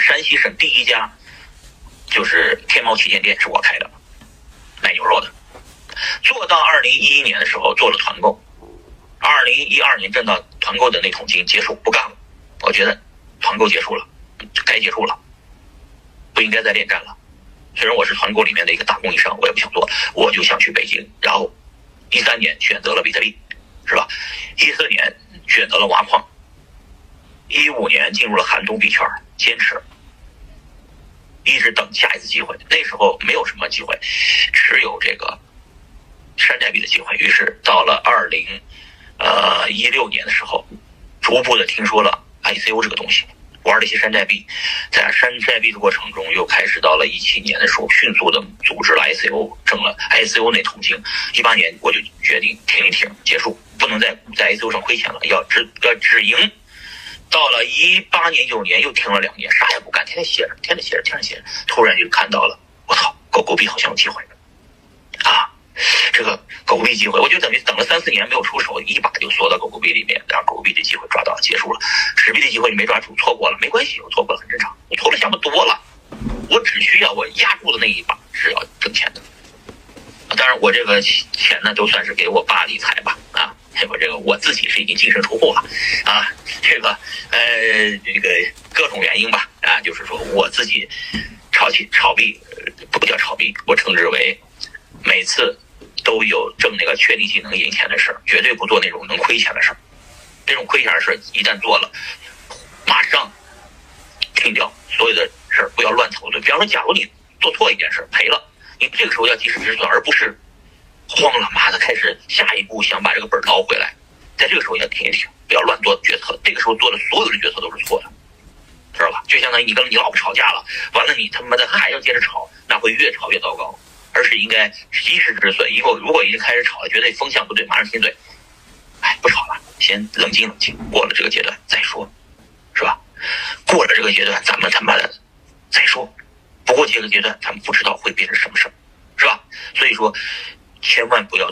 山西省第一家就是天猫旗舰店是我开的，卖牛肉的。做到二零一一年的时候做了团购，二零一二年挣到团购的那桶金结束不干了，我觉得团购结束了，该结束了，不应该再恋战了。虽然我是团购里面的一个大供应商，我也不想做，我就想去北京。然后一三年选择了比特币，是吧？一四年选择了挖矿，一五年进入了寒冬币圈，坚持，一直等下一次机会。那时候没有什么机会，只有这个。山寨币的机会，于是到了二零，呃一六年的时候，逐步的听说了 ICO 这个东西，玩了一些山寨币，在山寨币的过程中，又开始到了一七年的时候，迅速的组织了 ICO，挣了 ICO 那桶金。一八年我就决定停一停，结束，不能再在 ICO 上亏钱了，要止要止盈。到了一八年、一九年又停了两年，啥也不干，天天写着，天天写着，天天写着。突然就看到了，我操，狗狗币好像有机会，啊！这个狗狗币机会，我就等于等了三四年没有出手，一把就缩到狗狗币里面，让狗狗币的机会抓到，结束了。纸币的机会你没抓住，错过了，没关系，我错过了很正常。我投的项目多了，我只需要我压住的那一把是要挣钱的。当然，我这个钱呢，都算是给我爸理财吧。啊，我这个我自己是已经净身出户了。啊，这个呃，这个各种原因吧。啊，就是说我自己炒起炒币，不叫炒币，我称之为每次。都有挣那个确定性能赢钱的事儿，绝对不做那种能亏钱的事儿。这种亏钱的事儿一旦做了，马上停掉所有的事儿，不要乱投对。比方说，假如你做错一件事赔了，你这个时候要及时止损，而不是慌了妈的开始下一步想把这个本儿捞回来。在这个时候要停一停，不要乱做决策。这个时候做的所有的决策都是错的，知道吧？就相当于你跟你老婆吵架了，完了你他妈的还要接着吵，那会越吵越糟糕。而是应该及时止损。以后如果已经开始吵了，觉得风向不对，马上停嘴。哎，不吵了，先冷静冷静，过了这个阶段再说，是吧？过了这个阶段，咱们他妈的再说。不过这个阶段，咱们不知道会变成什么事儿，是吧？所以说，千万不要。